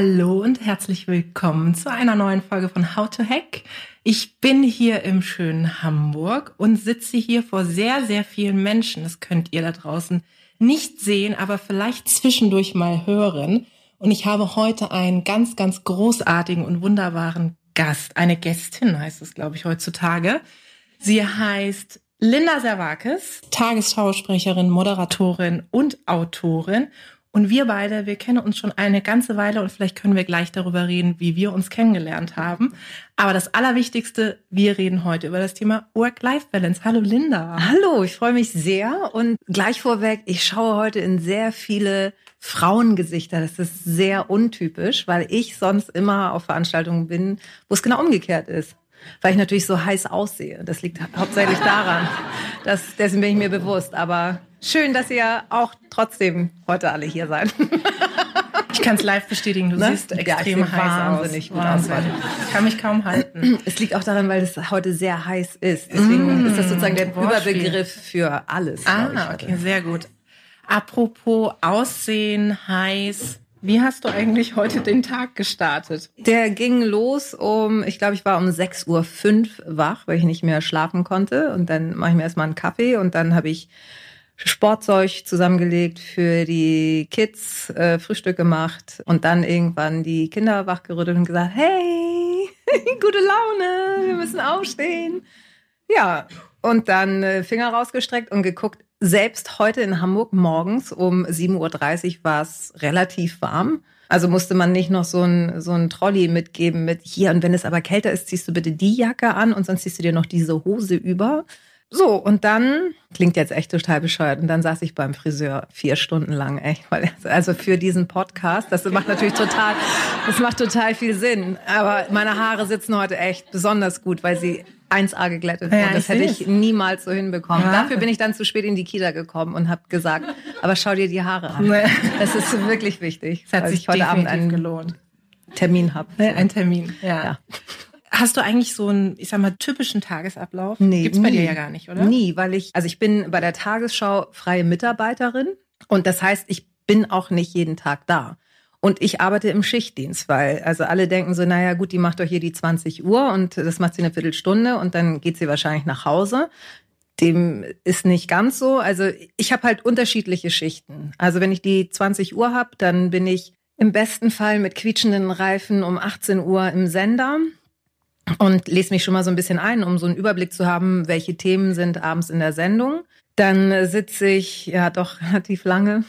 Hallo und herzlich willkommen zu einer neuen Folge von How to Hack. Ich bin hier im schönen Hamburg und sitze hier vor sehr, sehr vielen Menschen. Das könnt ihr da draußen nicht sehen, aber vielleicht zwischendurch mal hören. Und ich habe heute einen ganz, ganz großartigen und wunderbaren Gast. Eine Gästin heißt es, glaube ich, heutzutage. Sie heißt Linda Servakis, Tagesschausprecherin, Moderatorin und Autorin. Und wir beide, wir kennen uns schon eine ganze Weile und vielleicht können wir gleich darüber reden, wie wir uns kennengelernt haben. Aber das Allerwichtigste, wir reden heute über das Thema Work-Life-Balance. Hallo Linda. Hallo, ich freue mich sehr und gleich vorweg, ich schaue heute in sehr viele Frauengesichter. Das ist sehr untypisch, weil ich sonst immer auf Veranstaltungen bin, wo es genau umgekehrt ist weil ich natürlich so heiß aussehe. Das liegt hauptsächlich daran. Das, dessen bin ich mir bewusst. Aber schön, dass ihr auch trotzdem heute alle hier seid. Ich kann es live bestätigen, du ne? siehst extrem ja, heiß wahnsinnig aus. Gut Wahnsinn. aus. Ich kann mich kaum halten. Es liegt auch daran, weil es heute sehr heiß ist. Deswegen mm, ist das sozusagen der Überbegriff für alles. Ah, okay, sehr gut. Apropos Aussehen, heiß. Wie hast du eigentlich heute den Tag gestartet? Der ging los um, ich glaube, ich war um 6.05 Uhr wach, weil ich nicht mehr schlafen konnte. Und dann mache ich mir erstmal einen Kaffee und dann habe ich Sportzeug zusammengelegt für die Kids, äh, Frühstück gemacht und dann irgendwann die Kinder wachgerüttelt und gesagt, hey, gute Laune, wir müssen aufstehen. Ja, und dann äh, Finger rausgestreckt und geguckt, selbst heute in Hamburg morgens um 7.30 Uhr war es relativ warm. Also musste man nicht noch so ein, so ein Trolley mitgeben mit hier. Und wenn es aber kälter ist, ziehst du bitte die Jacke an und sonst ziehst du dir noch diese Hose über. So, und dann, klingt jetzt echt total bescheuert, und dann saß ich beim Friseur vier Stunden lang, echt, weil, also für diesen Podcast, das macht natürlich total, das macht total viel Sinn. Aber meine Haare sitzen heute echt besonders gut, weil sie 1A geglättet wurden. Ja, das hätte ich niemals so hinbekommen. Ja. Dafür bin ich dann zu spät in die Kita gekommen und habe gesagt, aber schau dir die Haare an. Das ist wirklich wichtig. Es hat sich heute Abend einen gelohnt. Termin habe. Ein Termin, ja. ja. Hast du eigentlich so einen, ich sag mal, typischen Tagesablauf? Nee. Gibt's bei dir ja gar nicht, oder? Nie, weil ich, also ich bin bei der Tagesschau freie Mitarbeiterin und das heißt, ich bin auch nicht jeden Tag da. Und ich arbeite im Schichtdienst, weil also alle denken so, naja gut, die macht doch hier die 20 Uhr und das macht sie eine Viertelstunde und dann geht sie wahrscheinlich nach Hause. Dem ist nicht ganz so. Also ich habe halt unterschiedliche Schichten. Also wenn ich die 20 Uhr habe, dann bin ich im besten Fall mit quietschenden Reifen um 18 Uhr im Sender und lese mich schon mal so ein bisschen ein, um so einen Überblick zu haben, welche Themen sind abends in der Sendung. Dann sitze ich ja doch relativ lange,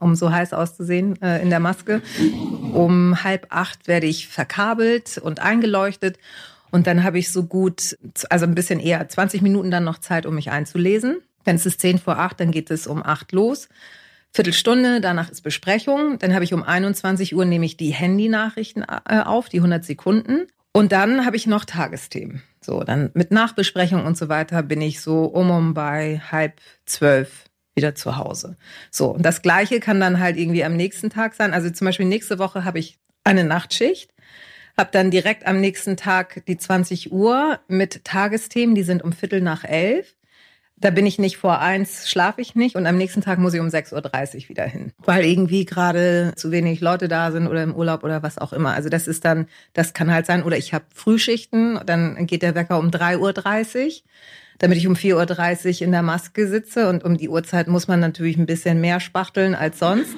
um so heiß auszusehen, äh, in der Maske. Um halb acht werde ich verkabelt und eingeleuchtet. Und dann habe ich so gut, also ein bisschen eher 20 Minuten dann noch Zeit, um mich einzulesen. Wenn es ist zehn vor acht, dann geht es um acht los. Viertelstunde, danach ist Besprechung. Dann habe ich um 21 Uhr nehme ich die Handynachrichten äh, auf, die 100 Sekunden. Und dann habe ich noch Tagesthemen. So, dann mit Nachbesprechung und so weiter bin ich so um um bei halb zwölf wieder zu Hause. So, und das Gleiche kann dann halt irgendwie am nächsten Tag sein. Also zum Beispiel nächste Woche habe ich eine Nachtschicht, habe dann direkt am nächsten Tag die 20 Uhr mit Tagesthemen, die sind um Viertel nach elf. Da bin ich nicht vor eins, schlafe ich nicht und am nächsten Tag muss ich um 6.30 Uhr wieder hin, weil irgendwie gerade zu wenig Leute da sind oder im Urlaub oder was auch immer. Also das ist dann, das kann halt sein. Oder ich habe Frühschichten, dann geht der Wecker um 3.30 Uhr, damit ich um 4.30 Uhr in der Maske sitze und um die Uhrzeit muss man natürlich ein bisschen mehr spachteln als sonst.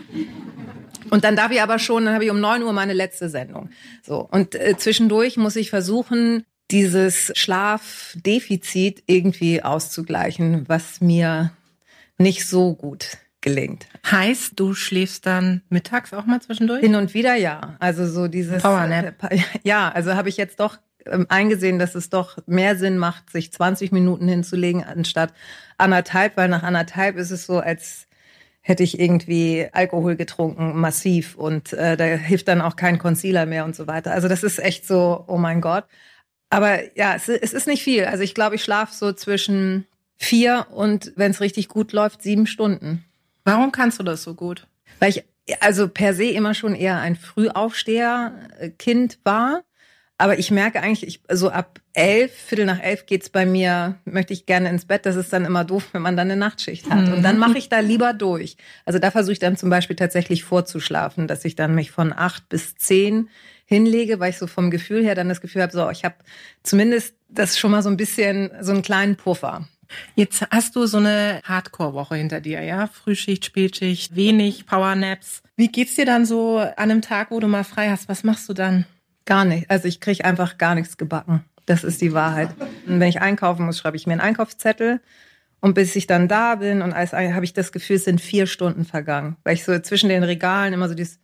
Und dann darf ich aber schon, dann habe ich um 9 Uhr meine letzte Sendung. So. Und äh, zwischendurch muss ich versuchen, dieses Schlafdefizit irgendwie auszugleichen, was mir nicht so gut gelingt. Heißt, du schläfst dann mittags auch mal zwischendurch? Hin und wieder ja. Also so dieses Powernap. Ja, also habe ich jetzt doch ähm, eingesehen, dass es doch mehr Sinn macht, sich 20 Minuten hinzulegen anstatt anderthalb, weil nach anderthalb ist es so, als hätte ich irgendwie Alkohol getrunken, massiv. Und äh, da hilft dann auch kein Concealer mehr und so weiter. Also das ist echt so, oh mein Gott. Aber ja, es, es ist nicht viel. Also ich glaube, ich schlafe so zwischen vier und, wenn es richtig gut läuft, sieben Stunden. Warum kannst du das so gut? Weil ich also per se immer schon eher ein Frühaufsteher-Kind war. Aber ich merke eigentlich, ich, so ab elf, Viertel nach elf geht's bei mir, möchte ich gerne ins Bett. Das ist dann immer doof, wenn man dann eine Nachtschicht hat. Mhm. Und dann mhm. mache ich da lieber durch. Also da versuche ich dann zum Beispiel tatsächlich vorzuschlafen, dass ich dann mich von acht bis zehn hinlege, weil ich so vom Gefühl her dann das Gefühl habe, so ich habe zumindest das schon mal so ein bisschen so einen kleinen Puffer. Jetzt hast du so eine Hardcore-Woche hinter dir, ja? Frühschicht, Spätschicht, wenig Powernaps. Wie geht's dir dann so an einem Tag, wo du mal frei hast? Was machst du dann? Gar nicht. Also ich kriege einfach gar nichts gebacken. Das ist die Wahrheit. Und wenn ich einkaufen muss, schreibe ich mir einen Einkaufszettel. Und bis ich dann da bin und alles, habe ich das Gefühl, es sind vier Stunden vergangen. Weil ich so zwischen den Regalen immer so dieses,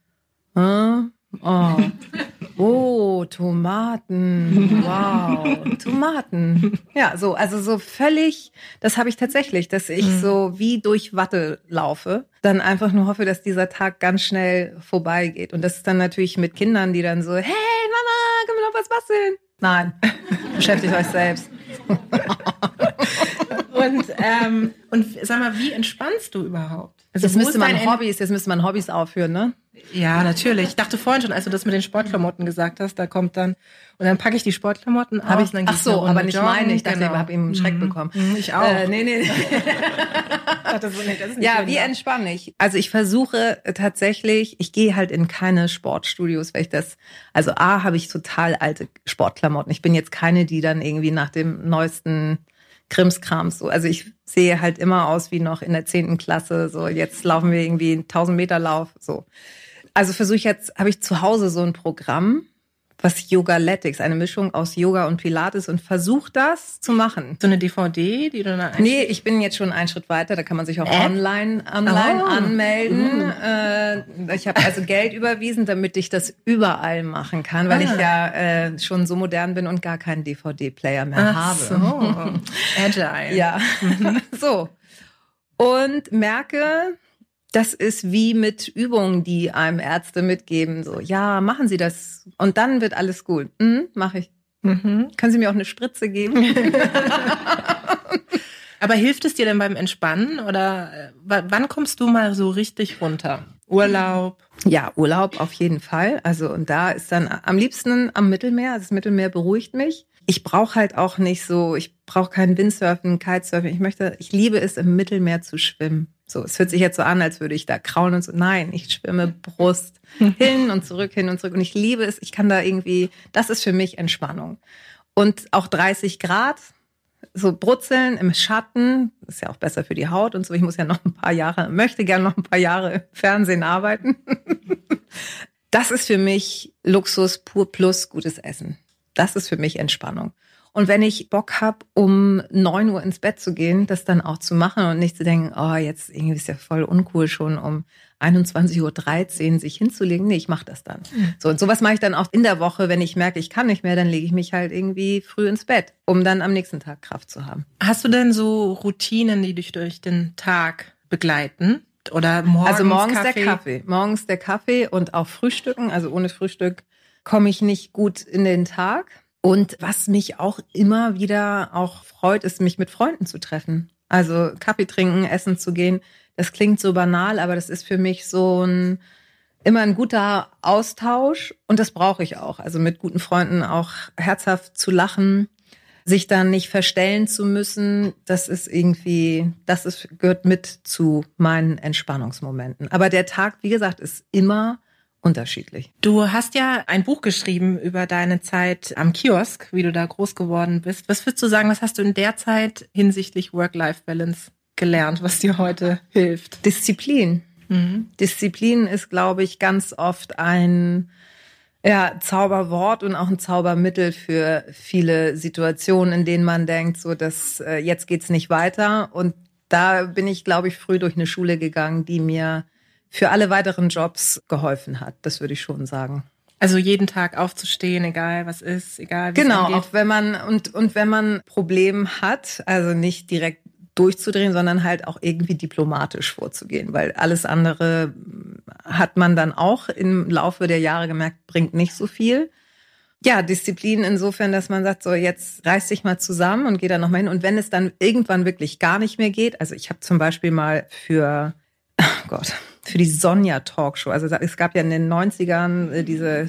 äh, oh, oh, Tomaten, wow, Tomaten. Ja, so, also so völlig, das habe ich tatsächlich, dass ich mhm. so wie durch Watte laufe, dann einfach nur hoffe, dass dieser Tag ganz schnell vorbeigeht. Und das ist dann natürlich mit Kindern, die dann so, hey Mama, können wir noch was basteln? Nein, beschäftigt euch selbst. und, ähm, und sag mal, wie entspannst du überhaupt? Also jetzt müsste man Hobbys, jetzt müsste man Hobbys aufführen, ne? Ja, natürlich. Ich dachte vorhin schon, als du das mit den Sportklamotten gesagt hast, da kommt dann und dann packe ich die Sportklamotten hab aus. Ich, dann ach so, aber nicht meine. Ich dachte, genau. ich habe eben einen Schreck mhm. bekommen. Mhm, ich auch. Äh, nee, nee. das ist nicht, das ist nicht ja, wie entspanne ich? Also ich versuche tatsächlich, ich gehe halt in keine Sportstudios, weil ich das, also A, habe ich total alte Sportklamotten. Ich bin jetzt keine, die dann irgendwie nach dem neuesten Krimskrams so. Also ich sehe halt immer aus wie noch in der zehnten Klasse. So, jetzt laufen wir irgendwie einen 1000 Meter Lauf. So. Also versuche ich jetzt, habe ich zu Hause so ein Programm, was Yogaletics, eine Mischung aus Yoga und Pilates und versuche das zu machen. So eine DVD, die du dann Nee, ich bin jetzt schon einen Schritt weiter, da kann man sich auch äh? online, online oh. anmelden. Mhm. Äh, ich habe also Geld überwiesen, damit ich das überall machen kann, weil ah. ich ja äh, schon so modern bin und gar keinen DVD-Player mehr Ach habe. So. Agile. Ja. So. Und merke, das ist wie mit Übungen, die einem Ärzte mitgeben. So, ja, machen Sie das und dann wird alles gut. Mhm, Mache ich. Mhm. Können Sie mir auch eine Spritze geben? Aber hilft es dir denn beim Entspannen oder äh, wann kommst du mal so richtig runter? Urlaub? Ja, Urlaub auf jeden Fall. Also und da ist dann am liebsten am Mittelmeer. Also das Mittelmeer beruhigt mich. Ich brauche halt auch nicht so, ich brauche kein Windsurfen, Kitesurfen. Ich möchte, ich liebe es im Mittelmeer zu schwimmen. So, es hört sich jetzt so an, als würde ich da kraulen und so. Nein, ich schwimme Brust hin und zurück, hin und zurück. Und ich liebe es. Ich kann da irgendwie, das ist für mich Entspannung. Und auch 30 Grad, so brutzeln im Schatten, ist ja auch besser für die Haut und so. Ich muss ja noch ein paar Jahre, möchte gerne noch ein paar Jahre im Fernsehen arbeiten. Das ist für mich Luxus pur plus gutes Essen. Das ist für mich Entspannung. Und wenn ich Bock habe, um neun Uhr ins Bett zu gehen, das dann auch zu machen und nicht zu denken, oh, jetzt irgendwie ist ja voll uncool schon um 21.13 Uhr sich hinzulegen. Nee, ich mache das dann. Mhm. So, und sowas mache ich dann auch in der Woche, wenn ich merke, ich kann nicht mehr, dann lege ich mich halt irgendwie früh ins Bett, um dann am nächsten Tag Kraft zu haben. Hast du denn so Routinen, die dich durch den Tag begleiten? Oder morgens Also morgens Kaffee? der Kaffee. Morgens der Kaffee und auch Frühstücken. Also ohne Frühstück komme ich nicht gut in den Tag. Und was mich auch immer wieder auch freut, ist, mich mit Freunden zu treffen. Also Kaffee trinken, essen zu gehen. Das klingt so banal, aber das ist für mich so ein immer ein guter Austausch und das brauche ich auch. Also mit guten Freunden auch herzhaft zu lachen, sich dann nicht verstellen zu müssen, das ist irgendwie, das ist, gehört mit zu meinen Entspannungsmomenten. Aber der Tag, wie gesagt, ist immer unterschiedlich. Du hast ja ein Buch geschrieben über deine Zeit am Kiosk, wie du da groß geworden bist. Was würdest du sagen, was hast du in der Zeit hinsichtlich Work-Life-Balance gelernt, was dir heute hilft? Disziplin. Mhm. Disziplin ist, glaube ich, ganz oft ein ja, Zauberwort und auch ein Zaubermittel für viele Situationen, in denen man denkt, so dass äh, jetzt geht's nicht weiter. Und da bin ich, glaube ich, früh durch eine Schule gegangen, die mir für alle weiteren Jobs geholfen hat. Das würde ich schon sagen. Also jeden Tag aufzustehen, egal was ist, egal wie Genau, auch wenn man und und wenn man Problem hat, also nicht direkt durchzudrehen, sondern halt auch irgendwie diplomatisch vorzugehen, weil alles andere hat man dann auch im Laufe der Jahre gemerkt, bringt nicht so viel. Ja, Disziplin insofern, dass man sagt, so jetzt reiß dich mal zusammen und geh da nochmal hin. Und wenn es dann irgendwann wirklich gar nicht mehr geht, also ich habe zum Beispiel mal für, oh Gott, für die Sonja Talkshow, also es gab ja in den 90ern äh, diese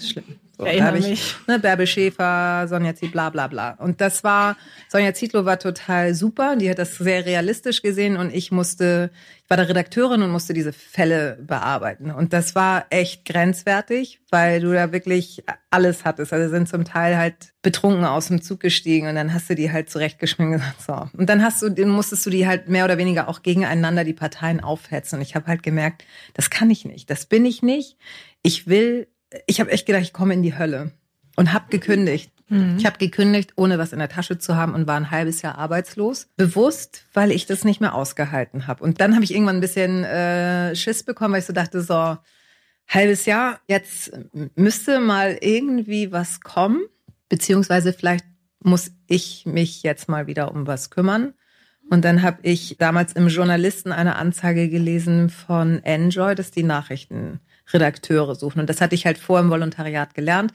so, Erinnere ich, mich. Ne, Bärbel Schäfer, Sonja Zietlow, bla bla bla. Und das war, Sonja Zietlow war total super, die hat das sehr realistisch gesehen und ich musste, ich war da Redakteurin und musste diese Fälle bearbeiten. Und das war echt grenzwertig, weil du da wirklich alles hattest. Also sind zum Teil halt betrunken aus dem Zug gestiegen und dann hast du die halt zurechtgeschminkt und gesagt, so. Und dann hast du, dann musstest du die halt mehr oder weniger auch gegeneinander die Parteien aufhetzen. Und ich habe halt gemerkt, das kann ich nicht, das bin ich nicht. Ich will ich habe echt gedacht, ich komme in die Hölle und habe gekündigt. Mhm. Ich habe gekündigt, ohne was in der Tasche zu haben und war ein halbes Jahr arbeitslos. Bewusst, weil ich das nicht mehr ausgehalten habe. Und dann habe ich irgendwann ein bisschen äh, Schiss bekommen, weil ich so dachte, so halbes Jahr, jetzt müsste mal irgendwie was kommen, beziehungsweise vielleicht muss ich mich jetzt mal wieder um was kümmern. Und dann habe ich damals im Journalisten eine Anzeige gelesen von Enjoy, dass die Nachrichten Redakteure suchen. Und das hatte ich halt vor im Volontariat gelernt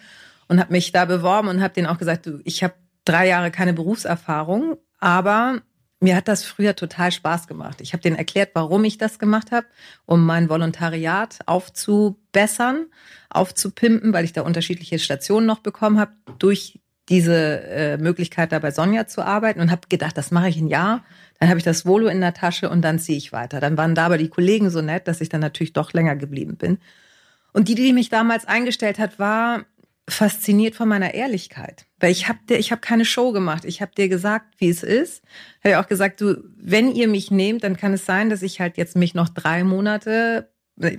und habe mich da beworben und habe denen auch gesagt, du, ich habe drei Jahre keine Berufserfahrung, aber mir hat das früher total Spaß gemacht. Ich habe denen erklärt, warum ich das gemacht habe, um mein Volontariat aufzubessern, aufzupimpen, weil ich da unterschiedliche Stationen noch bekommen habe, durch diese äh, Möglichkeit da bei Sonja zu arbeiten und habe gedacht, das mache ich ein Jahr, dann habe ich das Volo in der Tasche und dann ziehe ich weiter. Dann waren da aber die Kollegen so nett, dass ich dann natürlich doch länger geblieben bin. Und die, die mich damals eingestellt hat, war fasziniert von meiner Ehrlichkeit. Weil ich habe dir, ich habe keine Show gemacht. Ich habe dir gesagt, wie es ist. Habe ja auch gesagt, du, wenn ihr mich nehmt, dann kann es sein, dass ich halt jetzt mich noch drei Monate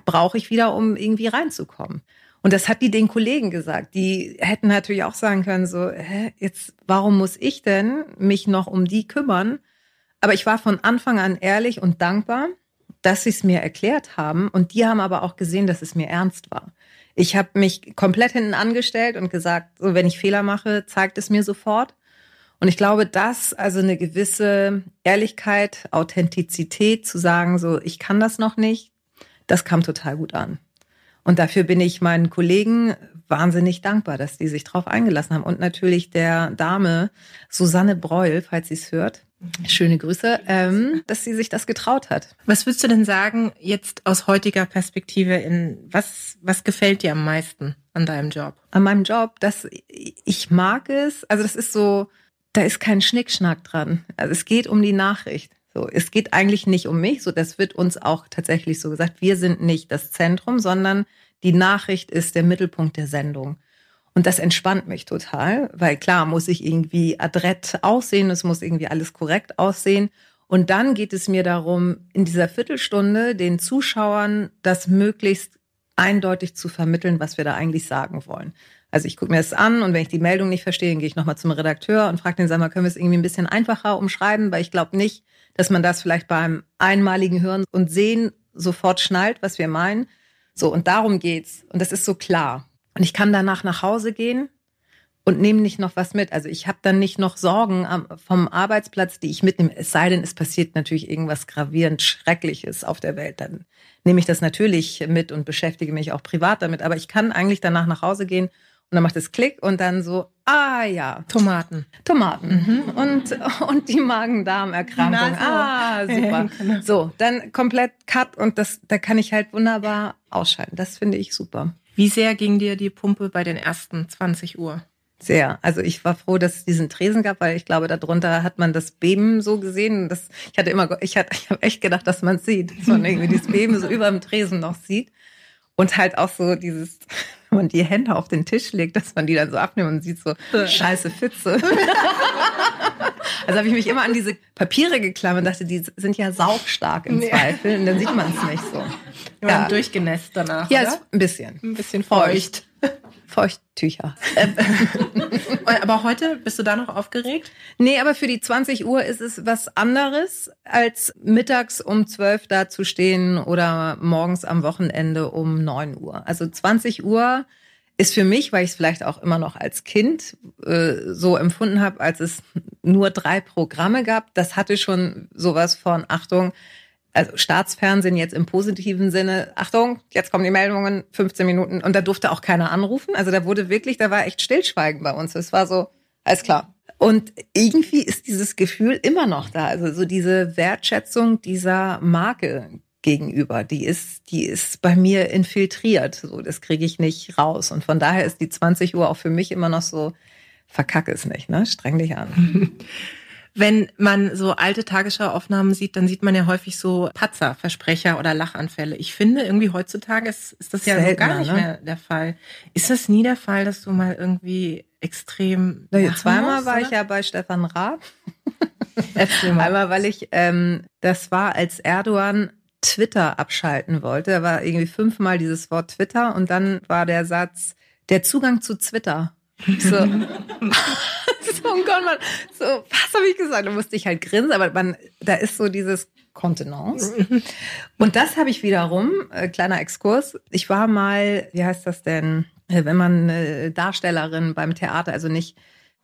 brauche ich wieder, um irgendwie reinzukommen. Und das hat die den Kollegen gesagt. Die hätten natürlich auch sagen können, so, hä, jetzt, warum muss ich denn mich noch um die kümmern? Aber ich war von Anfang an ehrlich und dankbar dass sie es mir erklärt haben und die haben aber auch gesehen, dass es mir ernst war. Ich habe mich komplett hinten angestellt und gesagt, so, wenn ich Fehler mache, zeigt es mir sofort. Und ich glaube, dass also eine gewisse Ehrlichkeit, Authentizität zu sagen, so ich kann das noch nicht, das kam total gut an. Und dafür bin ich meinen Kollegen wahnsinnig dankbar, dass die sich drauf eingelassen haben. Und natürlich der Dame Susanne Breul, falls sie es hört, Schöne Grüße, ähm, dass sie sich das getraut hat. Was würdest du denn sagen, jetzt aus heutiger Perspektive, in was, was gefällt dir am meisten an deinem Job? An meinem Job, dass ich mag es, also das ist so, da ist kein Schnickschnack dran. Also es geht um die Nachricht. So, es geht eigentlich nicht um mich, so das wird uns auch tatsächlich so gesagt. Wir sind nicht das Zentrum, sondern die Nachricht ist der Mittelpunkt der Sendung. Und das entspannt mich total, weil klar muss ich irgendwie adrett aussehen, es muss irgendwie alles korrekt aussehen. Und dann geht es mir darum, in dieser Viertelstunde den Zuschauern das möglichst eindeutig zu vermitteln, was wir da eigentlich sagen wollen. Also ich gucke mir das an und wenn ich die Meldung nicht verstehe, gehe ich nochmal zum Redakteur und frage den, sag mal, können wir es irgendwie ein bisschen einfacher umschreiben, weil ich glaube nicht, dass man das vielleicht beim einmaligen Hören und Sehen sofort schnallt, was wir meinen. So, und darum geht's. Und das ist so klar. Und ich kann danach nach Hause gehen und nehme nicht noch was mit. Also ich habe dann nicht noch Sorgen vom Arbeitsplatz, die ich mitnehme. Es sei denn, es passiert natürlich irgendwas gravierend Schreckliches auf der Welt. Dann nehme ich das natürlich mit und beschäftige mich auch privat damit. Aber ich kann eigentlich danach nach Hause gehen und dann macht es Klick und dann so, ah ja. Tomaten. Tomaten. Mhm. Und, und die Magen-Darm-Erkrankung. Ah, super. Genau. So, dann komplett Cut und das, da kann ich halt wunderbar ausschalten. Das finde ich super. Wie sehr ging dir die Pumpe bei den ersten 20 Uhr? Sehr. Also ich war froh, dass es diesen Tresen gab, weil ich glaube, darunter hat man das Beben so gesehen. Das, ich hatte immer, ich hatte, ich habe echt gedacht, dass man es sieht, dass man irgendwie dieses Beben so über dem Tresen noch sieht. Und halt auch so dieses, man die Hände auf den Tisch legt, dass man die dann so abnimmt und sieht so, scheiße Fitze. also habe ich mich immer an diese Papiere geklammert und dachte, die sind ja saufstark im Zweifel. Und dann sieht man es nicht so. Ja, durchgenässt danach. Ja, oder? ein bisschen. Ein bisschen feucht. Feuchttücher. aber heute bist du da noch aufgeregt? Nee, aber für die 20 Uhr ist es was anderes, als mittags um 12 da zu stehen oder morgens am Wochenende um 9 Uhr. Also 20 Uhr ist für mich, weil ich es vielleicht auch immer noch als Kind äh, so empfunden habe, als es nur drei Programme gab, das hatte schon sowas von Achtung, also Staatsfernsehen jetzt im positiven Sinne, Achtung, jetzt kommen die Meldungen, 15 Minuten und da durfte auch keiner anrufen. Also da wurde wirklich, da war echt Stillschweigen bei uns. Es war so, alles klar. Und irgendwie ist dieses Gefühl immer noch da. Also so diese Wertschätzung dieser Marke gegenüber, die ist, die ist bei mir infiltriert. So, das kriege ich nicht raus. Und von daher ist die 20 Uhr auch für mich immer noch so, verkack es nicht, ne? Streng dich an. Wenn man so alte Tagesschauaufnahmen sieht, dann sieht man ja häufig so Patzer, Versprecher oder Lachanfälle. Ich finde, irgendwie heutzutage ist, ist das ja so gar nicht ne? mehr der Fall. Ist das nie der Fall, dass du mal irgendwie extrem. Ja, zweimal musst, war oder? ich ja bei Stefan Raab. Einmal, weil ich, ähm, das war, als Erdogan Twitter abschalten wollte. Da war irgendwie fünfmal dieses Wort Twitter und dann war der Satz, der Zugang zu Twitter. So, so, oh Gott, man, so, was habe ich gesagt? Da musste ich halt grinsen, aber man, da ist so dieses Kontenance. Und das habe ich wiederum, äh, kleiner Exkurs. Ich war mal, wie heißt das denn, wenn man äh, Darstellerin beim Theater, also nicht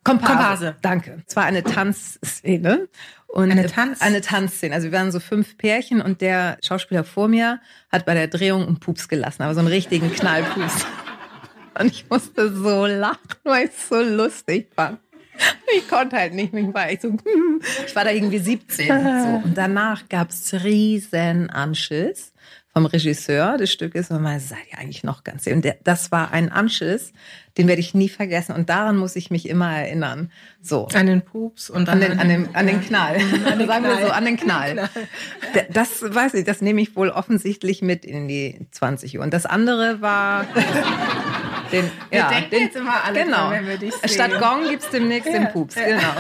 Komparse. Komparse. Danke. Es war eine Tanzszene. Und eine Tanz? Eine Tanzszene. Also wir waren so fünf Pärchen und der Schauspieler vor mir hat bei der Drehung einen Pups gelassen, aber so einen richtigen Knallpups. Und ich musste so lachen, weil es so lustig fand. Ich konnte halt nicht, ich war, ich, so, ich war da irgendwie 17. So. Und danach gab's riesen Anschiss vom Regisseur des Stückes und man seid ihr eigentlich noch ganz und der, das war ein Anschiss, den werde ich nie vergessen und daran muss ich mich immer erinnern. So an den Pups und an den an den an den Knall. An den Sagen Knall. wir so an den Knall. Das weiß ich, das nehme ich wohl offensichtlich mit in die 20 Uhr und das andere war den, wir ja, denken den, jetzt immer alle genau. Dran, wenn wir dich sehen. Statt Gong gibt's demnächst ja. den Pups, ja. genau.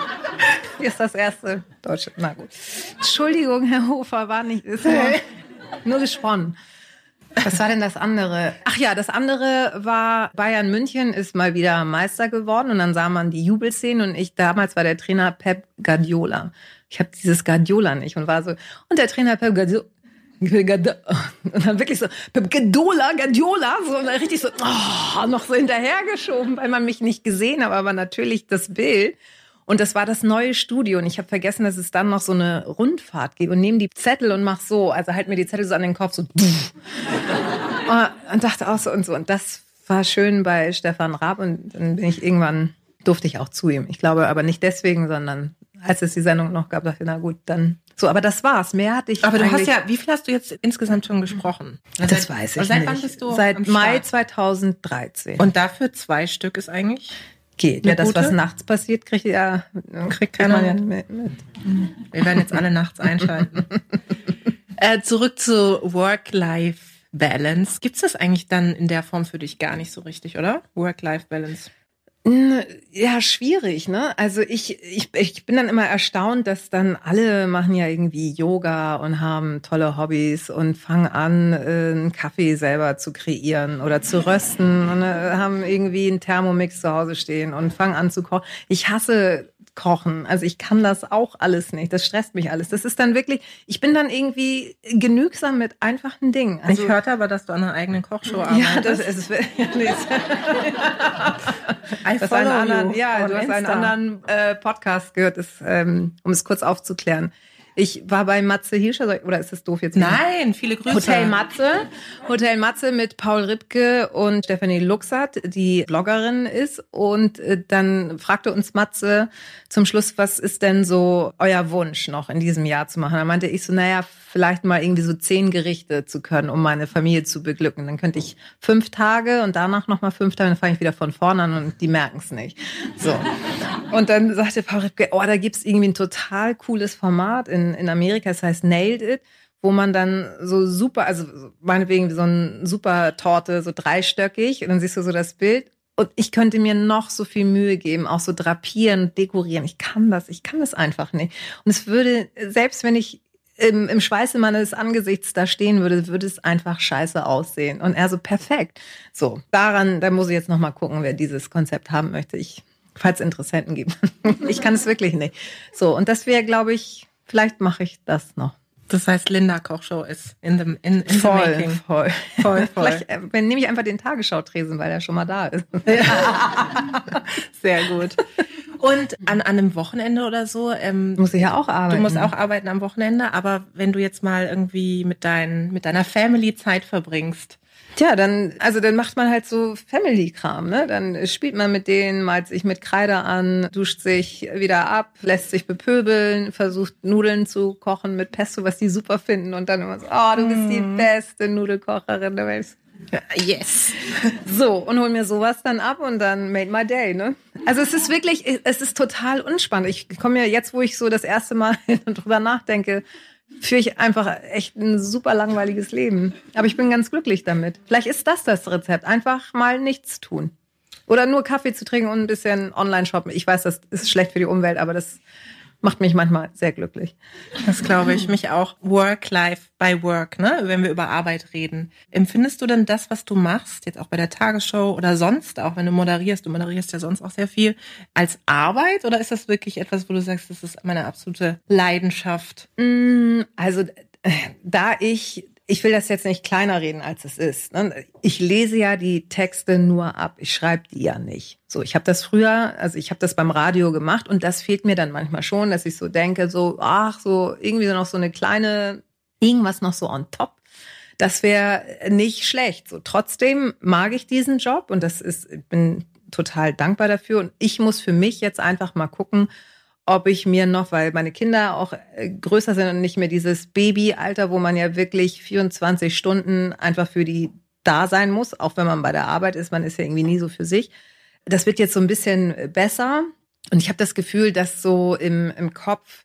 Hier ist das erste deutsche. Na gut. Entschuldigung, Herr Hofer, war nicht. Ist nur, nur gesponnen. Was war denn das andere? Ach ja, das andere war Bayern München ist mal wieder Meister geworden und dann sah man die Jubelszenen und ich damals war der Trainer Pep Guardiola. Ich habe dieses Guardiola nicht und war so und der Trainer Pep und dann wirklich so Pep Guardiola, Guardiola, so richtig so oh, noch so hinterhergeschoben, weil man mich nicht gesehen hat, aber natürlich das Bild. Und das war das neue Studio. Und ich habe vergessen, dass es dann noch so eine Rundfahrt gibt. Und nehme die Zettel und mach so. Also halt mir die Zettel so an den Kopf, so. und dachte auch so und so. Und das war schön bei Stefan Raab. Und dann bin ich irgendwann, durfte ich auch zu ihm. Ich glaube aber nicht deswegen, sondern als es die Sendung noch gab, dachte ich, na gut, dann so, aber das war's. Mehr hatte ich. Aber du hast ja, wie viel hast du jetzt insgesamt schon gesprochen? Das seit, weiß ich seit nicht. Wann bist du seit Mai 2013. Und dafür zwei Stück ist eigentlich? geht. Ja, das, was nachts passiert, kriegt ja, kriegt keiner ja mit, mit. Wir werden jetzt alle nachts einschalten. äh, zurück zu Work-Life-Balance. Gibt's das eigentlich dann in der Form für dich gar nicht so richtig, oder? Work-Life-Balance. Ja, schwierig, ne? Also ich, ich, ich bin dann immer erstaunt, dass dann alle machen ja irgendwie Yoga und haben tolle Hobbys und fangen an, äh, einen Kaffee selber zu kreieren oder zu rösten und äh, haben irgendwie einen Thermomix zu Hause stehen und fangen an zu kochen. Ich hasse kochen. Also ich kann das auch alles nicht. Das stresst mich alles. Das ist dann wirklich, ich bin dann irgendwie genügsam mit einfachen Dingen. Also, ich hörte aber, dass du an einer eigenen Kochshow arbeitest. Ja, das ist, ja, nee, I das einen anderen, ja, du hast einen anderen äh, Podcast gehört, ist, ähm, um es kurz aufzuklären. Ich war bei Matze Hirscher, oder ist das doof jetzt? Nein, viele Grüße. Hotel Matze. Hotel Matze mit Paul Ripke und Stephanie Luxert, die Bloggerin ist. Und äh, dann fragte uns Matze zum Schluss, was ist denn so euer Wunsch noch in diesem Jahr zu machen? Da meinte ich so, naja, vielleicht mal irgendwie so zehn Gerichte zu können, um meine Familie zu beglücken. Dann könnte ich fünf Tage und danach nochmal fünf Tage, dann fange ich wieder von vorne an und die merken es nicht. So. Und dann sagte Paul Ripke, oh, da gibt's irgendwie ein total cooles Format in, in Amerika, das heißt Nailed It wo man dann so super, also meinetwegen so ein super Torte, so dreistöckig, und dann siehst du so das Bild. Und ich könnte mir noch so viel Mühe geben, auch so drapieren, dekorieren. Ich kann das, ich kann das einfach nicht. Und es würde, selbst wenn ich im, im Schweiße meines Angesichts da stehen würde, würde es einfach scheiße aussehen. Und er so, perfekt. So, daran, da muss ich jetzt nochmal gucken, wer dieses Konzept haben möchte. Ich, falls Interessenten gibt. ich kann es wirklich nicht. So, und das wäre, glaube ich, vielleicht mache ich das noch. Das heißt, Linda Kochshow ist in the, in, in voll, the making. Voll, voll, voll. Vielleicht äh, nehme ich einfach den Tagesschau-Tresen, weil er schon mal da ist. Sehr gut. Und an, an einem Wochenende oder so. Ähm, muss ich ja auch arbeiten. Du musst auch arbeiten am Wochenende, aber wenn du jetzt mal irgendwie mit, dein, mit deiner Family Zeit verbringst, Tja, dann, also dann macht man halt so Family-Kram, ne? Dann spielt man mit denen, malt sich mit Kreide an, duscht sich wieder ab, lässt sich bepöbeln, versucht Nudeln zu kochen mit Pesto, was die super finden und dann immer so, oh, du bist die mhm. beste Nudelkocherin der Welt. Yes. So, und hol mir sowas dann ab und dann made my day, ne? Also es ist wirklich, es ist total unspannend. Ich komme ja jetzt, wo ich so das erste Mal drüber nachdenke, führe ich einfach echt ein super langweiliges Leben. Aber ich bin ganz glücklich damit. Vielleicht ist das das Rezept. Einfach mal nichts tun. Oder nur Kaffee zu trinken und ein bisschen online shoppen. Ich weiß, das ist schlecht für die Umwelt, aber das macht mich manchmal sehr glücklich. Das glaube ich, mich auch. Work-Life by Work, ne? wenn wir über Arbeit reden. Empfindest du denn das, was du machst, jetzt auch bei der Tagesschau oder sonst, auch wenn du moderierst, du moderierst ja sonst auch sehr viel, als Arbeit oder ist das wirklich etwas, wo du sagst, das ist meine absolute Leidenschaft? Mm, also da ich ich will das jetzt nicht kleiner reden, als es ist. Ne? Ich lese ja die Texte nur ab. Ich schreibe die ja nicht. So, ich habe das früher, also ich habe das beim Radio gemacht und das fehlt mir dann manchmal schon, dass ich so denke, so, ach, so irgendwie noch so eine kleine, irgendwas noch so on top. Das wäre nicht schlecht. So, trotzdem mag ich diesen Job und das ist, ich bin total dankbar dafür. Und ich muss für mich jetzt einfach mal gucken, ob ich mir noch, weil meine Kinder auch äh, größer sind und nicht mehr dieses Babyalter, wo man ja wirklich 24 Stunden einfach für die da sein muss, auch wenn man bei der Arbeit ist, man ist ja irgendwie nie so für sich. Das wird jetzt so ein bisschen besser und ich habe das Gefühl, dass so im, im Kopf,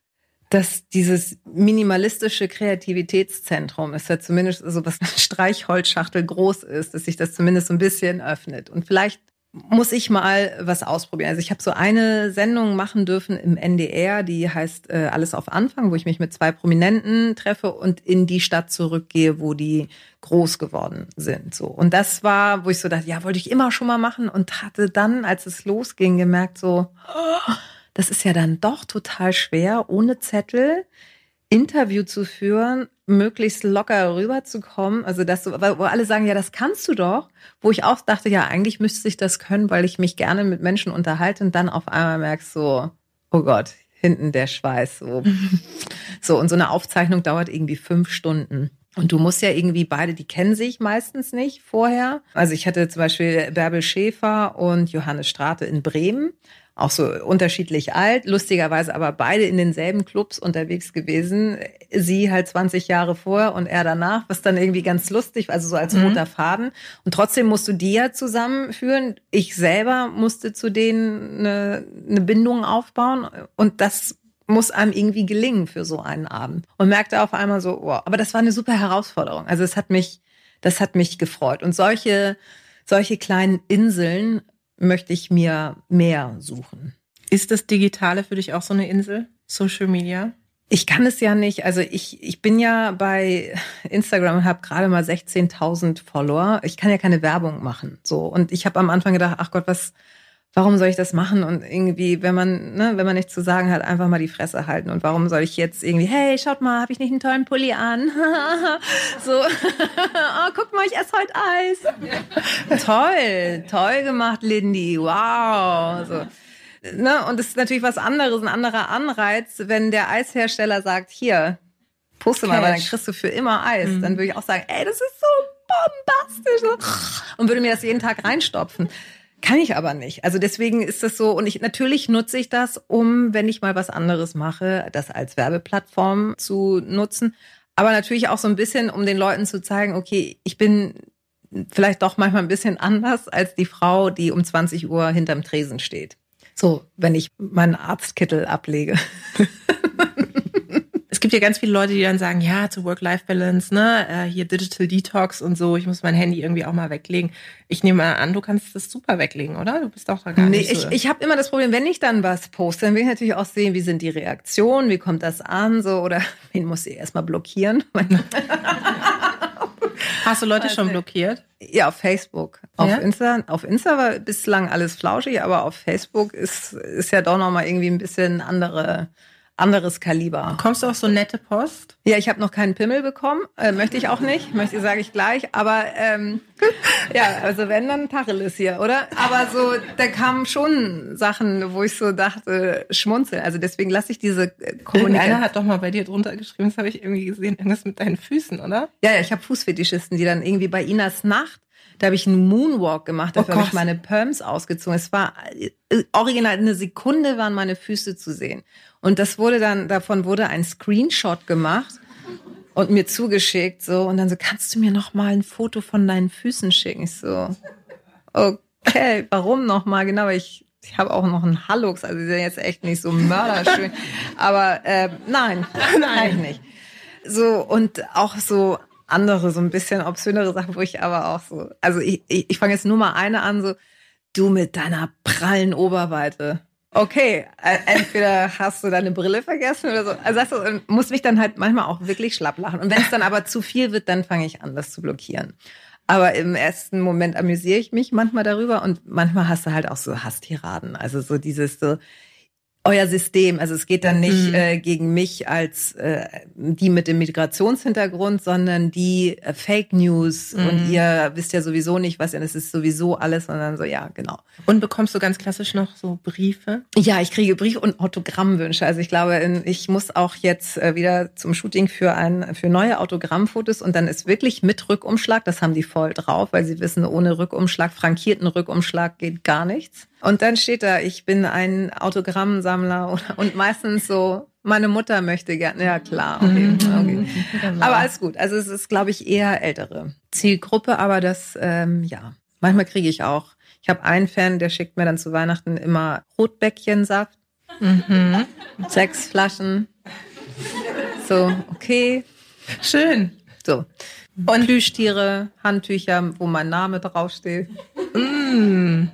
dass dieses minimalistische Kreativitätszentrum ist ja zumindest so was Streichholzschachtel groß ist, dass sich das zumindest so ein bisschen öffnet und vielleicht muss ich mal was ausprobieren. Also ich habe so eine Sendung machen dürfen im NDR, die heißt äh, Alles auf Anfang, wo ich mich mit zwei Prominenten treffe und in die Stadt zurückgehe, wo die groß geworden sind. So und das war, wo ich so dachte, ja, wollte ich immer schon mal machen und hatte dann, als es losging, gemerkt so, oh, das ist ja dann doch total schwer, ohne Zettel Interview zu führen, möglichst locker rüberzukommen. Also das, wo alle sagen, ja, das kannst du doch. Wo ich auch dachte, ja, eigentlich müsste ich das können, weil ich mich gerne mit Menschen unterhalte und dann auf einmal merkst so, oh Gott, hinten der Schweiß. So, so und so eine Aufzeichnung dauert irgendwie fünf Stunden. Und du musst ja irgendwie beide, die kennen sich meistens nicht vorher. Also ich hatte zum Beispiel Bärbel Schäfer und Johannes Strate in Bremen auch so unterschiedlich alt, lustigerweise aber beide in denselben Clubs unterwegs gewesen. Sie halt 20 Jahre vor und er danach, was dann irgendwie ganz lustig, also so als mhm. roter Faden. Und trotzdem musst du die ja zusammenführen. Ich selber musste zu denen eine, eine Bindung aufbauen und das muss einem irgendwie gelingen für so einen Abend. Und merkte auf einmal so, wow, aber das war eine super Herausforderung. Also es hat mich, das hat mich gefreut. Und solche, solche kleinen Inseln möchte ich mir mehr suchen. Ist das Digitale für dich auch so eine Insel? Social Media? Ich kann es ja nicht. Also ich, ich bin ja bei Instagram und habe gerade mal 16.000 Follower. Ich kann ja keine Werbung machen. So und ich habe am Anfang gedacht, ach Gott, was warum soll ich das machen? Und irgendwie, wenn man, ne, wenn man nichts zu sagen hat, einfach mal die Fresse halten. Und warum soll ich jetzt irgendwie, hey, schaut mal, habe ich nicht einen tollen Pulli an? so, oh, guck mal, ich esse heute Eis. toll, toll gemacht, Lindy. Wow. So. Ne? Und es ist natürlich was anderes, ein anderer Anreiz, wenn der Eishersteller sagt, hier, poste mal, weil dann kriegst du für immer Eis. Mhm. Dann würde ich auch sagen, ey, das ist so bombastisch. Und würde mir das jeden Tag reinstopfen. Kann ich aber nicht. Also deswegen ist das so, und ich natürlich nutze ich das, um, wenn ich mal was anderes mache, das als Werbeplattform zu nutzen. Aber natürlich auch so ein bisschen, um den Leuten zu zeigen, okay, ich bin vielleicht doch manchmal ein bisschen anders als die Frau, die um 20 Uhr hinterm Tresen steht. So, wenn ich meinen Arztkittel ablege. gibt ja ganz viele Leute, die dann sagen, ja, zu Work-Life-Balance, ne, äh, hier Digital Detox und so, ich muss mein Handy irgendwie auch mal weglegen. Ich nehme mal an, du kannst das super weglegen, oder? Du bist doch da gar nee, nicht so. Ich, ich habe immer das Problem, wenn ich dann was poste, dann will ich natürlich auch sehen, wie sind die Reaktionen, wie kommt das an, so, oder wen muss ich erstmal blockieren? Hast du Leute schon blockiert? Ja, auf Facebook. Auf ja? Insta, auf Insta war bislang alles flauschig, aber auf Facebook ist, ist ja doch nochmal irgendwie ein bisschen andere anderes Kaliber. Kommst du auch so nette Post? Ja, ich habe noch keinen Pimmel bekommen, äh, möchte ich auch nicht, möchte sage ich gleich. Aber ähm, ja, also wenn dann Tacheles hier, oder? Aber so, da kamen schon Sachen, wo ich so dachte, schmunzel. Also deswegen lasse ich diese Kommunikation. Einer hat doch mal bei dir drunter geschrieben, das habe ich irgendwie gesehen, irgendwas mit deinen Füßen, oder? Ja, ja, ich habe Fußfetischisten, die dann irgendwie bei Inas Nacht da habe ich einen Moonwalk gemacht, dafür oh habe ich meine Perms ausgezogen. Es war äh, original eine Sekunde waren meine Füße zu sehen. Und das wurde dann, davon wurde ein Screenshot gemacht und mir zugeschickt, so. Und dann so, kannst du mir noch mal ein Foto von deinen Füßen schicken? Ich so, okay, warum noch mal? Genau, ich, ich habe auch noch einen Hallux, also die sind jetzt echt nicht so mörderschön. Aber äh, nein, nein, nicht. So, und auch so andere, so ein bisschen obszönere Sachen, wo ich aber auch so, also ich, ich, ich fange jetzt nur mal eine an, so, du mit deiner prallen Oberweite okay, äh, entweder hast du deine Brille vergessen oder so. Also das ist, muss mich dann halt manchmal auch wirklich schlapp lachen. Und wenn es dann aber zu viel wird, dann fange ich an, das zu blockieren. Aber im ersten Moment amüsiere ich mich manchmal darüber und manchmal hast du halt auch so Hasstiraden. Also so dieses so, euer System. Also es geht dann nicht mhm. äh, gegen mich als äh, die mit dem Migrationshintergrund, sondern die äh, Fake News mhm. und ihr wisst ja sowieso nicht, was es ist sowieso alles, sondern so, ja, genau. Und bekommst du ganz klassisch noch so Briefe? Ja, ich kriege Briefe und Autogrammwünsche. Also ich glaube, ich muss auch jetzt äh, wieder zum Shooting für ein für neue Autogrammfotos und dann ist wirklich mit Rückumschlag, das haben die voll drauf, weil sie wissen, ohne Rückumschlag, frankierten Rückumschlag geht gar nichts. Und dann steht da, ich bin ein Autogrammsammler und meistens so, meine Mutter möchte gerne. Ja, klar. Okay, mhm. okay. Aber alles gut. Also es ist, glaube ich, eher ältere Zielgruppe, aber das, ähm, ja, manchmal kriege ich auch. Ich habe einen Fan, der schickt mir dann zu Weihnachten immer Rotbäckchensaft. Mhm. Sechs Flaschen. So, okay. Schön. So. Und Plüschtiere, Handtücher, wo mein Name draufsteht. Mm.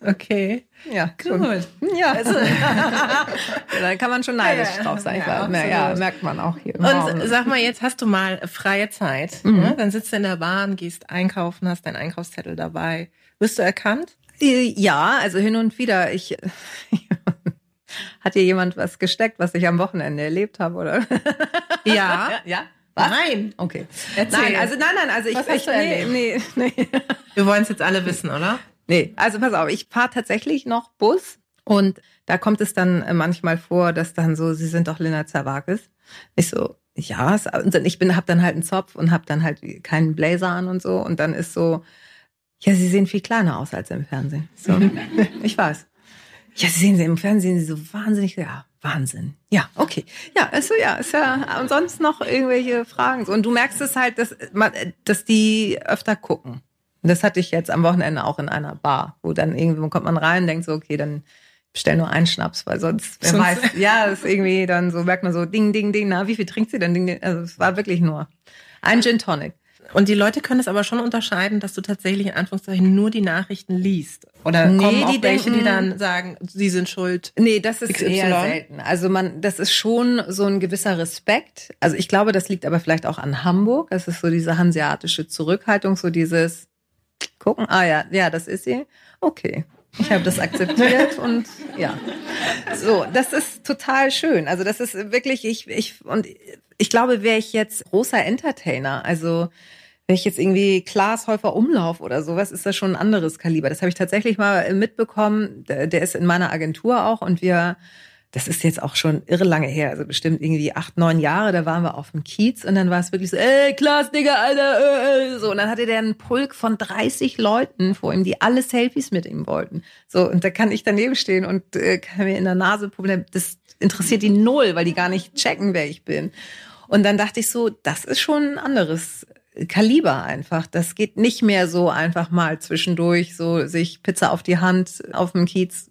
Okay. Ja, gut. Ja. Also, da kann man schon neidisch ja, drauf sein. Ja, ja, merkt man auch hier. Und Raum. sag mal, jetzt hast du mal freie Zeit. Mhm. Ne? Dann sitzt du in der Bahn, gehst einkaufen, hast deinen Einkaufszettel dabei. Wirst du erkannt? Äh, ja, also hin und wieder. Ich hat dir jemand was gesteckt, was ich am Wochenende erlebt habe, oder? Ja. Ja. Was? Nein. Okay. Erzähl. Nein, also nein, nein, also ich, ich nee, nee, nee. Wir wollen es jetzt alle wissen, oder? Nee, also pass auf, ich fahre tatsächlich noch Bus und da kommt es dann äh, manchmal vor, dass dann so, Sie sind doch Lena Zerwakis. Ich so, ja, ich bin, hab dann halt einen Zopf und hab dann halt keinen Blazer an und so und dann ist so, ja, Sie sehen viel kleiner aus als im Fernsehen. So, ich weiß. Ja, Sie sehen Sie im Fernsehen Sie so wahnsinnig, ja, Wahnsinn. Ja, okay. Ja, also ja, ist ja und sonst noch irgendwelche Fragen. Und du merkst es halt, dass, dass die öfter gucken. Und das hatte ich jetzt am Wochenende auch in einer Bar, wo dann irgendwie kommt man rein und denkt so, okay, dann bestell nur einen Schnaps, weil sonst, wer weiß, ja, ist irgendwie dann so, merkt man so, ding, ding, ding, na, wie viel trinkt sie denn? Ding, ding. Also es war wirklich nur ein Gin Tonic. Und die Leute können es aber schon unterscheiden, dass du tatsächlich in Anführungszeichen nur die Nachrichten liest. Oder nee, kommen auch die welche, denken, die dann sagen, sie sind schuld. Nee, das ist XY. eher selten. Also man, das ist schon so ein gewisser Respekt. Also ich glaube, das liegt aber vielleicht auch an Hamburg. Das ist so diese hanseatische Zurückhaltung, so dieses, gucken, ah ja, ja, das ist sie. Okay. Ich habe das akzeptiert und ja. So, das ist total schön. Also das ist wirklich, ich, ich, und ich glaube, wäre ich jetzt großer Entertainer, also wenn ich jetzt irgendwie Klaas Häufer Umlauf oder sowas, ist das schon ein anderes Kaliber. Das habe ich tatsächlich mal mitbekommen. Der, der ist in meiner Agentur auch und wir das ist jetzt auch schon irre lange her, also bestimmt irgendwie acht, neun Jahre, da waren wir auf dem Kiez und dann war es wirklich so, ey, Klaas, Digga, Alter, äh, äh. so. Und dann hatte der einen Pulk von 30 Leuten vor ihm, die alle Selfies mit ihm wollten. So, und da kann ich daneben stehen und äh, kann mir in der Nase Problem, das interessiert die null, weil die gar nicht checken, wer ich bin. Und dann dachte ich so, das ist schon ein anderes Kaliber einfach. Das geht nicht mehr so einfach mal zwischendurch so sich Pizza auf die Hand auf dem Kiez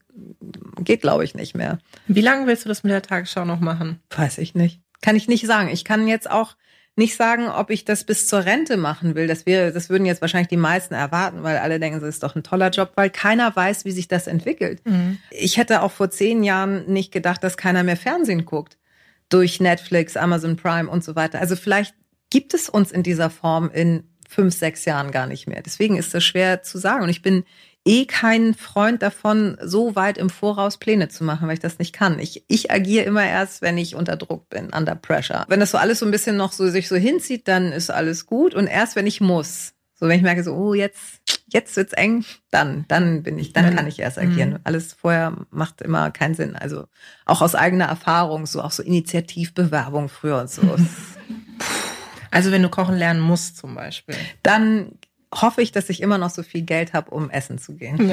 geht, glaube ich, nicht mehr. Wie lange willst du das mit der Tagesschau noch machen? Weiß ich nicht. Kann ich nicht sagen. Ich kann jetzt auch nicht sagen, ob ich das bis zur Rente machen will. Das wäre, das würden jetzt wahrscheinlich die meisten erwarten, weil alle denken, das ist doch ein toller Job, weil keiner weiß, wie sich das entwickelt. Mhm. Ich hätte auch vor zehn Jahren nicht gedacht, dass keiner mehr Fernsehen guckt. Durch Netflix, Amazon Prime und so weiter. Also vielleicht gibt es uns in dieser Form in fünf, sechs Jahren gar nicht mehr. Deswegen ist das schwer zu sagen. Und ich bin eh kein Freund davon, so weit im Voraus Pläne zu machen, weil ich das nicht kann. Ich, ich agiere immer erst, wenn ich unter Druck bin, under pressure. Wenn das so alles so ein bisschen noch so sich so hinzieht, dann ist alles gut. Und erst wenn ich muss, so wenn ich merke, so, oh, jetzt, jetzt wird's eng, dann, dann bin ich, dann kann ich erst agieren. Mhm. Alles vorher macht immer keinen Sinn. Also auch aus eigener Erfahrung, so auch so Initiativbewerbung früher und so. Also wenn du kochen lernen musst zum Beispiel. Dann hoffe ich, dass ich immer noch so viel Geld habe, um essen zu gehen.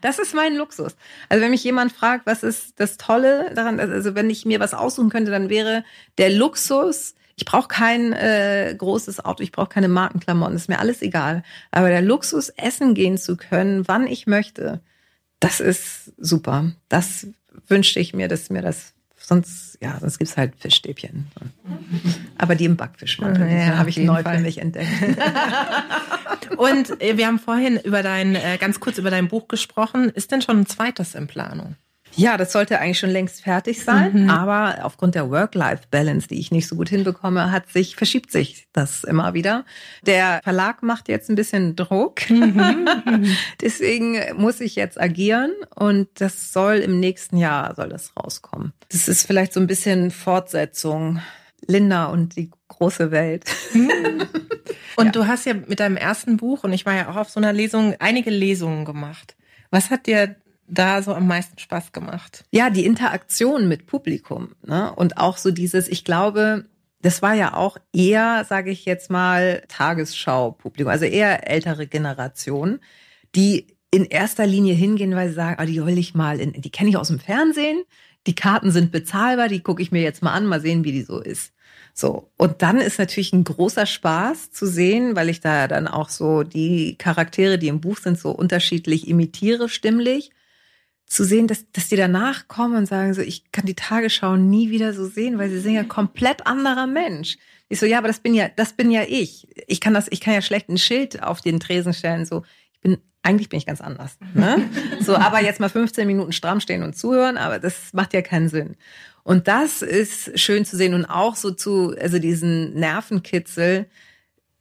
das ist mein Luxus. Also wenn mich jemand fragt, was ist das Tolle daran, also wenn ich mir was aussuchen könnte, dann wäre der Luxus, ich brauche kein äh, großes Auto, ich brauche keine Markenklamotten, ist mir alles egal. Aber der Luxus, essen gehen zu können, wann ich möchte, das ist super. Das wünschte ich mir, dass mir das sonst, ja, sonst gibt's halt Fischstäbchen. Aber die im Backfisch ja, habe ich neu Fall. für mich entdeckt. Und äh, wir haben vorhin über dein, äh, ganz kurz über dein Buch gesprochen. Ist denn schon ein zweites in Planung? Ja, das sollte eigentlich schon längst fertig sein, mhm. aber aufgrund der Work-Life-Balance, die ich nicht so gut hinbekomme, hat sich verschiebt sich das immer wieder. Der Verlag macht jetzt ein bisschen Druck, mhm. deswegen muss ich jetzt agieren und das soll im nächsten Jahr soll das rauskommen. Das ist vielleicht so ein bisschen Fortsetzung. Linda und die große Welt. Mhm. Und ja. du hast ja mit deinem ersten Buch, und ich war ja auch auf so einer Lesung, einige Lesungen gemacht. Was hat dir da so am meisten Spaß gemacht? Ja, die Interaktion mit Publikum. Ne? Und auch so dieses, ich glaube, das war ja auch eher, sage ich jetzt mal, Tagesschau-Publikum, also eher ältere Generation, die in erster Linie hingehen, weil sie sagen, ah, die will ich mal, in, die kenne ich aus dem Fernsehen, die Karten sind bezahlbar, die gucke ich mir jetzt mal an, mal sehen, wie die so ist. So. Und dann ist natürlich ein großer Spaß zu sehen, weil ich da dann auch so die Charaktere, die im Buch sind, so unterschiedlich imitiere stimmlich zu sehen, dass, dass die danach kommen und sagen so, ich kann die Tagesschau nie wieder so sehen, weil sie sind ja komplett anderer Mensch. Ich so, ja, aber das bin ja, das bin ja ich. Ich kann das, ich kann ja schlecht ein Schild auf den Tresen stellen, so, ich bin, eigentlich bin ich ganz anders. Ne? So, aber jetzt mal 15 Minuten stramm stehen und zuhören, aber das macht ja keinen Sinn. Und das ist schön zu sehen und auch so zu, also diesen Nervenkitzel,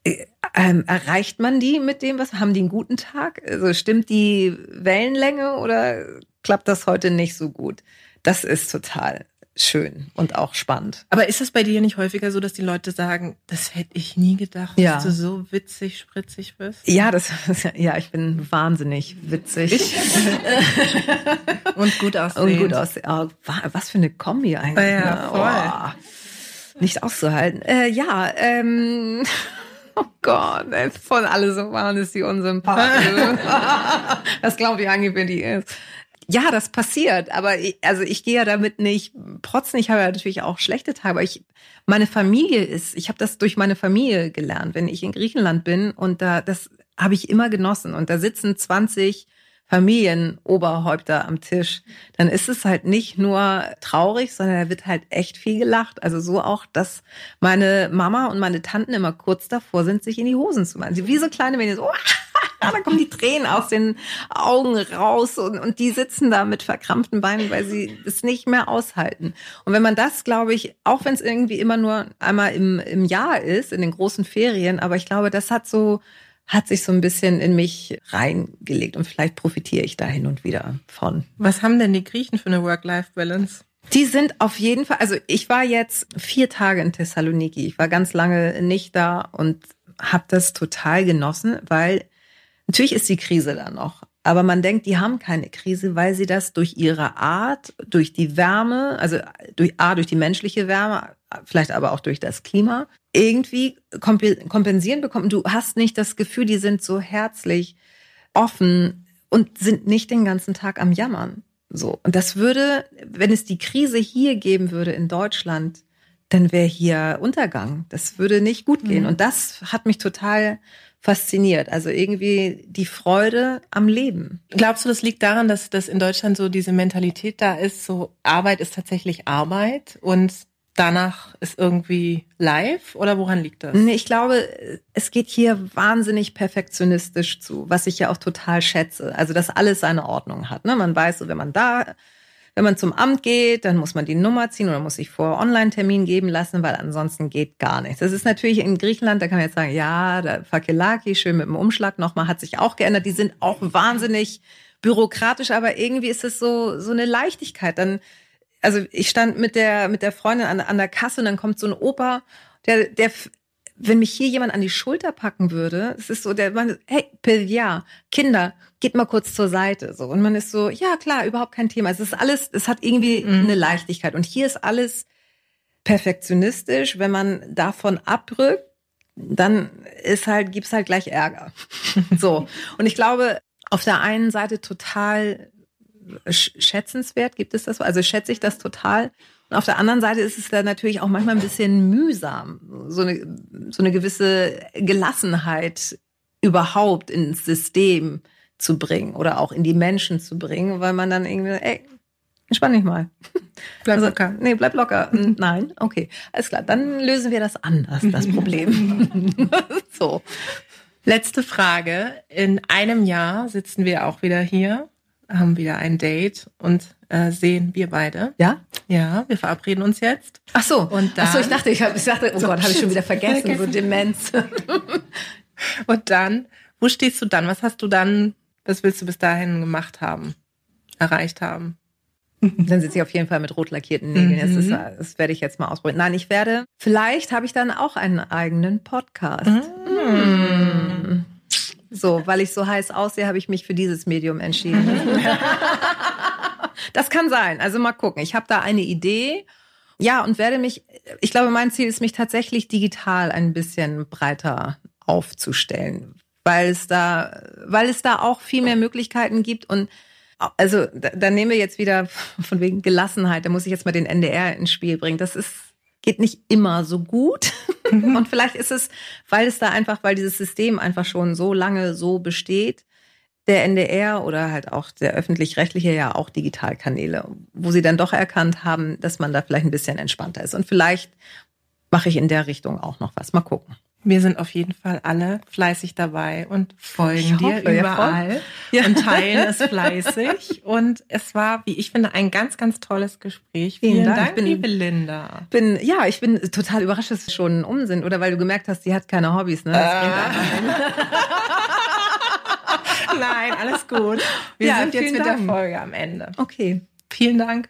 äh, ähm, erreicht man die mit dem, was haben die einen guten Tag? Also stimmt die Wellenlänge oder klappt das heute nicht so gut. Das ist total schön und auch spannend. Aber ist es bei dir nicht häufiger so, dass die Leute sagen, das hätte ich nie gedacht, ja. dass du so witzig, spritzig bist? Ja, das ja, ich bin wahnsinnig witzig. und gut aussehen. Und gut aussehen. Oh, was für eine Kombi eigentlich. Ja, ne? voll. Oh, nicht auszuhalten. Äh, ja, ähm, Oh Gott, ey, von alle so waren ist die unsympathisch. das glaube ich eigentlich, wenn die ist. Ja, das passiert, aber ich, also ich gehe ja damit nicht protzen. Ich habe ja natürlich auch schlechte Tage, aber ich meine Familie ist, ich habe das durch meine Familie gelernt, wenn ich in Griechenland bin und da das habe ich immer genossen und da sitzen 20 Familienoberhäupter am Tisch, dann ist es halt nicht nur traurig, sondern da wird halt echt viel gelacht. Also so auch, dass meine Mama und meine Tanten immer kurz davor sind, sich in die Hosen zu machen. Wie so kleine Mädchen, so, da kommen die Tränen aus den Augen raus und, und die sitzen da mit verkrampften Beinen, weil sie es nicht mehr aushalten. Und wenn man das, glaube ich, auch wenn es irgendwie immer nur einmal im, im Jahr ist, in den großen Ferien, aber ich glaube, das hat so hat sich so ein bisschen in mich reingelegt und vielleicht profitiere ich da hin und wieder von. Was haben denn die Griechen für eine Work-Life-Balance? Die sind auf jeden Fall, also ich war jetzt vier Tage in Thessaloniki. Ich war ganz lange nicht da und habe das total genossen, weil natürlich ist die Krise da noch. Aber man denkt, die haben keine Krise, weil sie das durch ihre Art, durch die Wärme, also durch A, durch die menschliche Wärme, vielleicht aber auch durch das Klima, irgendwie kompensieren bekommen. Du hast nicht das Gefühl, die sind so herzlich, offen und sind nicht den ganzen Tag am Jammern. So. Und das würde, wenn es die Krise hier geben würde in Deutschland, dann wäre hier Untergang. Das würde nicht gut gehen. Mhm. Und das hat mich total fasziniert. Also irgendwie die Freude am Leben. Glaubst du, das liegt daran, dass, dass in Deutschland so diese Mentalität da ist, so Arbeit ist tatsächlich Arbeit und danach ist irgendwie live oder woran liegt das? Nee, ich glaube, es geht hier wahnsinnig perfektionistisch zu, was ich ja auch total schätze. Also, dass alles seine Ordnung hat. Ne? Man weiß so, wenn man da wenn man zum Amt geht, dann muss man die Nummer ziehen oder muss sich vor Online-Termin geben lassen, weil ansonsten geht gar nichts. Das ist natürlich in Griechenland, da kann man jetzt sagen, ja, der Fakelaki, schön mit dem Umschlag nochmal, hat sich auch geändert. Die sind auch wahnsinnig bürokratisch, aber irgendwie ist es so, so eine Leichtigkeit. Dann, also ich stand mit der, mit der Freundin an, an der Kasse und dann kommt so ein Opa, der, der wenn mich hier jemand an die Schulter packen würde, es ist so, der man, hey, Pilja, Kinder, geht mal kurz zur Seite, so. Und man ist so, ja, klar, überhaupt kein Thema. Es ist alles, es hat irgendwie mhm. eine Leichtigkeit. Und hier ist alles perfektionistisch. Wenn man davon abrückt, dann ist halt, gibt's halt gleich Ärger. so. Und ich glaube, auf der einen Seite total schätzenswert, gibt es das? Also schätze ich das total. Auf der anderen Seite ist es dann natürlich auch manchmal ein bisschen mühsam, so eine, so eine gewisse Gelassenheit überhaupt ins System zu bringen oder auch in die Menschen zu bringen, weil man dann irgendwie, ey, entspann dich mal. Bleib also, locker. Nee, bleib locker. Hm, nein, okay. Alles klar, dann lösen wir das anders, das Problem. so. Letzte Frage. In einem Jahr sitzen wir auch wieder hier, haben wieder ein Date und äh, sehen wir beide. Ja? Ja, wir verabreden uns jetzt. Ach so. Und dann, Ach so, ich dachte, ich, hab, ich dachte, oh so, Gott, habe ich schon wieder vergessen, vergessen. so Demenz. und dann, wo stehst du dann? Was hast du dann, was willst du bis dahin gemacht haben, erreicht haben? Dann sitze ich auf jeden Fall mit rot lackierten Nägeln. Das, ist, mhm. das werde ich jetzt mal ausprobieren. Nein, ich werde, vielleicht habe ich dann auch einen eigenen Podcast. Mhm. So, weil ich so heiß aussehe, habe ich mich für dieses Medium entschieden. Das kann sein. Also mal gucken. Ich habe da eine Idee. Ja, und werde mich, ich glaube, mein Ziel ist, mich tatsächlich digital ein bisschen breiter aufzustellen, weil es da, weil es da auch viel mehr Möglichkeiten gibt und also da, da nehmen wir jetzt wieder von wegen Gelassenheit, da muss ich jetzt mal den NDR ins Spiel bringen. Das ist geht nicht immer so gut. Mhm. und vielleicht ist es, weil es da einfach, weil dieses System einfach schon so lange so besteht, der NDR oder halt auch der öffentlich-rechtliche ja auch Digitalkanäle, wo sie dann doch erkannt haben, dass man da vielleicht ein bisschen entspannter ist. Und vielleicht mache ich in der Richtung auch noch was. Mal gucken. Wir sind auf jeden Fall alle fleißig dabei und folgen hoffe, dir überall ja, und teilen es fleißig. Und es war, wie ich finde, ein ganz, ganz tolles Gespräch. Vielen, Vielen Dank, Dank bin, liebe Linda. Bin, ja, ich bin total überrascht, dass es schon um sind. Oder weil du gemerkt hast, sie hat keine Hobbys. Ne? Äh. Nein, alles gut. Wir ja, sind jetzt mit Dank. der Folge am Ende. Okay. Vielen Dank.